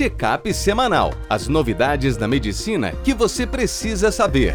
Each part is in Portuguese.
Checkup semanal. As novidades da medicina que você precisa saber.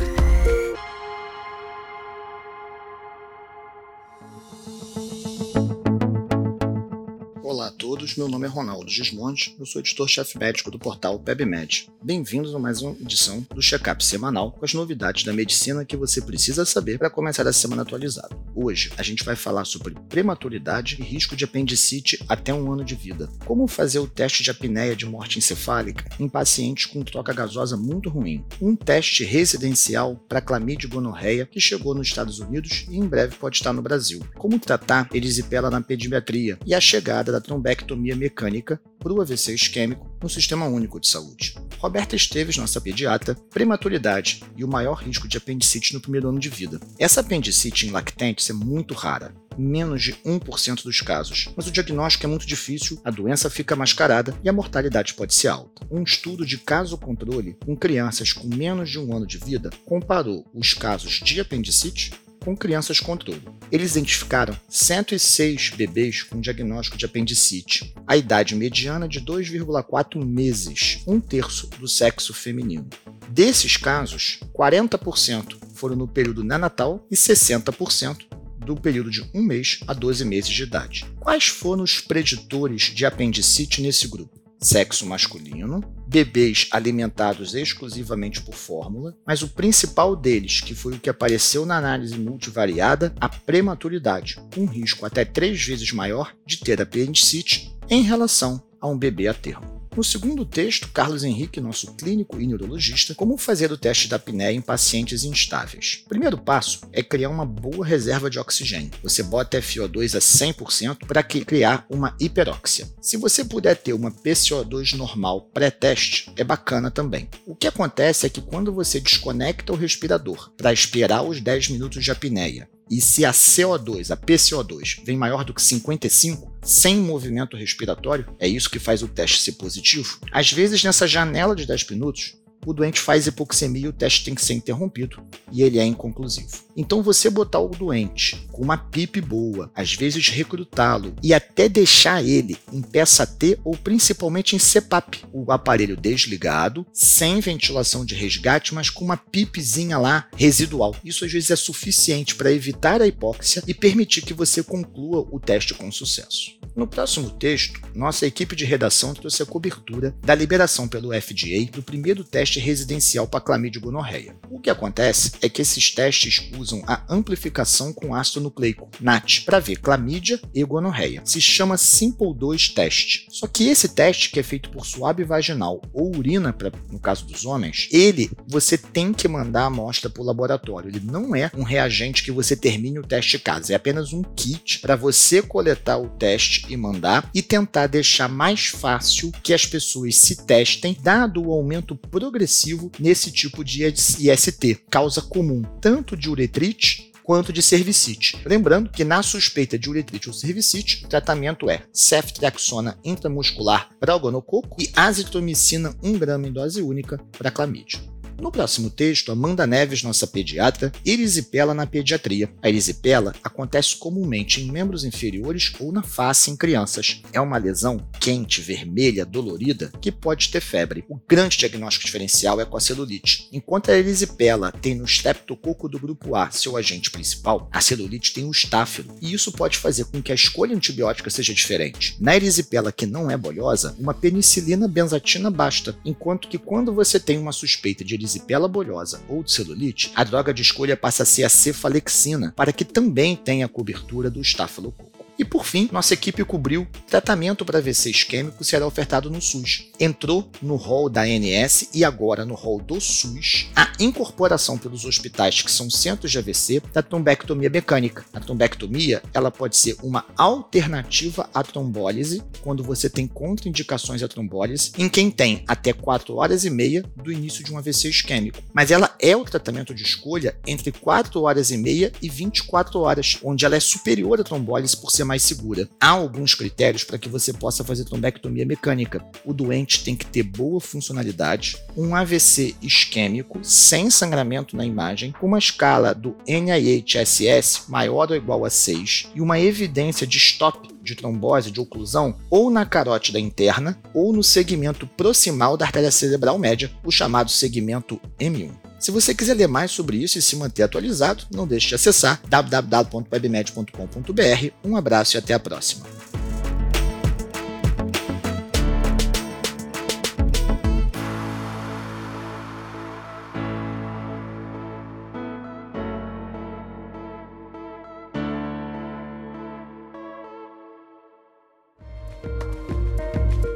Olá a todos, meu nome é Ronaldo Gismonte, eu sou editor-chefe médico do portal PebMed. Bem-vindos a mais uma edição do Checkup semanal com as novidades da medicina que você precisa saber para começar a semana atualizada. Hoje a gente vai falar sobre prematuridade e risco de apendicite até um ano de vida. Como fazer o teste de apneia de morte encefálica em pacientes com troca gasosa muito ruim. Um teste residencial para clamídia gonorreia que chegou nos Estados Unidos e em breve pode estar no Brasil. Como tratar erisipela na pediatria e a chegada da trombectomia mecânica para o AVC isquêmico no Sistema Único de Saúde. Roberta Esteves, nossa pediatra, prematuridade e o maior risco de apendicite no primeiro ano de vida. Essa apendicite em lactentes é muito rara, menos de 1% dos casos, mas o diagnóstico é muito difícil, a doença fica mascarada e a mortalidade pode ser alta. Um estudo de caso-controle com crianças com menos de um ano de vida comparou os casos de apendicite com crianças controle. Eles identificaram 106 bebês com diagnóstico de apendicite, a idade mediana de 2,4 meses, um terço do sexo feminino. Desses casos, 40% foram no período neonatal e 60% do período de 1 mês a 12 meses de idade. Quais foram os preditores de apendicite nesse grupo? Sexo masculino, bebês alimentados exclusivamente por fórmula, mas o principal deles, que foi o que apareceu na análise multivariada, a prematuridade, um risco até três vezes maior de ter apendicite em relação a um bebê a termo. No segundo texto, Carlos Henrique, nosso clínico e neurologista, como fazer o teste da apneia em pacientes instáveis. O primeiro passo é criar uma boa reserva de oxigênio. Você bota FO2 a 100% para criar uma hiperóxia. Se você puder ter uma PCO2 normal pré-teste, é bacana também. O que acontece é que quando você desconecta o respirador para esperar os 10 minutos de apneia e se a CO2, a PCO2, vem maior do que 55, sem movimento respiratório, é isso que faz o teste ser positivo. Às vezes, nessa janela de 10 minutos, o doente faz hipoxemia o teste tem que ser interrompido e ele é inconclusivo. Então você botar o doente com uma PIP boa, às vezes recrutá-lo e até deixar ele em peça T ou principalmente em CPAP, o aparelho desligado, sem ventilação de resgate, mas com uma PIPzinha lá residual. Isso às vezes é suficiente para evitar a hipóxia e permitir que você conclua o teste com sucesso. No próximo texto, nossa equipe de redação trouxe a cobertura da liberação pelo FDA do primeiro teste residencial para clamídia gonorreia. O que acontece é que esses testes usam a amplificação com ácido nucleico, NAT, para ver clamídia e gonorreia. Se chama Simple 2 teste. Só que esse teste, que é feito por suave vaginal ou urina, pra, no caso dos homens, ele você tem que mandar a amostra para o laboratório. Ele não é um reagente que você termine o teste em casa, é apenas um kit para você coletar o teste e mandar e tentar deixar mais fácil que as pessoas se testem, dado o aumento progressivo nesse tipo de IST, causa comum tanto de uretrite quanto de cervicite. Lembrando que na suspeita de uretrite ou cervicite, o tratamento é ceftriaxona intramuscular para o gonococo e azitromicina 1 grama em dose única para clamídia. No próximo texto, Amanda Neves, nossa pediatra, erisipela na pediatria. A erisipela acontece comumente em membros inferiores ou na face em crianças. É uma lesão quente, vermelha, dolorida, que pode ter febre. O grande diagnóstico diferencial é com a celulite. Enquanto a erisipela tem no streptococo do grupo A seu agente principal, a celulite tem o estáfilo, e isso pode fazer com que a escolha antibiótica seja diferente. Na erisipela que não é bolhosa, uma penicilina benzatina basta, enquanto que quando você tem uma suspeita de erisipela bolhosa ou de celulite, a droga de escolha passa a ser a cefalexina, para que também tenha cobertura do estafilococo. E por fim, nossa equipe cobriu tratamento para AVC isquêmico será ofertado no SUS. Entrou no rol da ANS e agora no rol do SUS a incorporação pelos hospitais que são centros de AVC da trombectomia mecânica. A trombectomia ela pode ser uma alternativa à trombólise quando você tem contraindicações à trombólise em quem tem até 4 horas e meia do início de um AVC isquêmico. Mas ela é o tratamento de escolha entre 4 horas e meia e 24 horas, onde ela é superior à trombólise por ser mais segura. Há alguns critérios para que você possa fazer trombectomia mecânica. O doente tem que ter boa funcionalidade, um AVC isquêmico sem sangramento na imagem, com uma escala do NIHSS maior ou igual a 6 e uma evidência de stop de trombose, de oclusão, ou na carótida interna ou no segmento proximal da artéria cerebral média, o chamado segmento M1. Se você quiser ler mais sobre isso e se manter atualizado, não deixe de acessar www.webmed.com.br. Um abraço e até a próxima.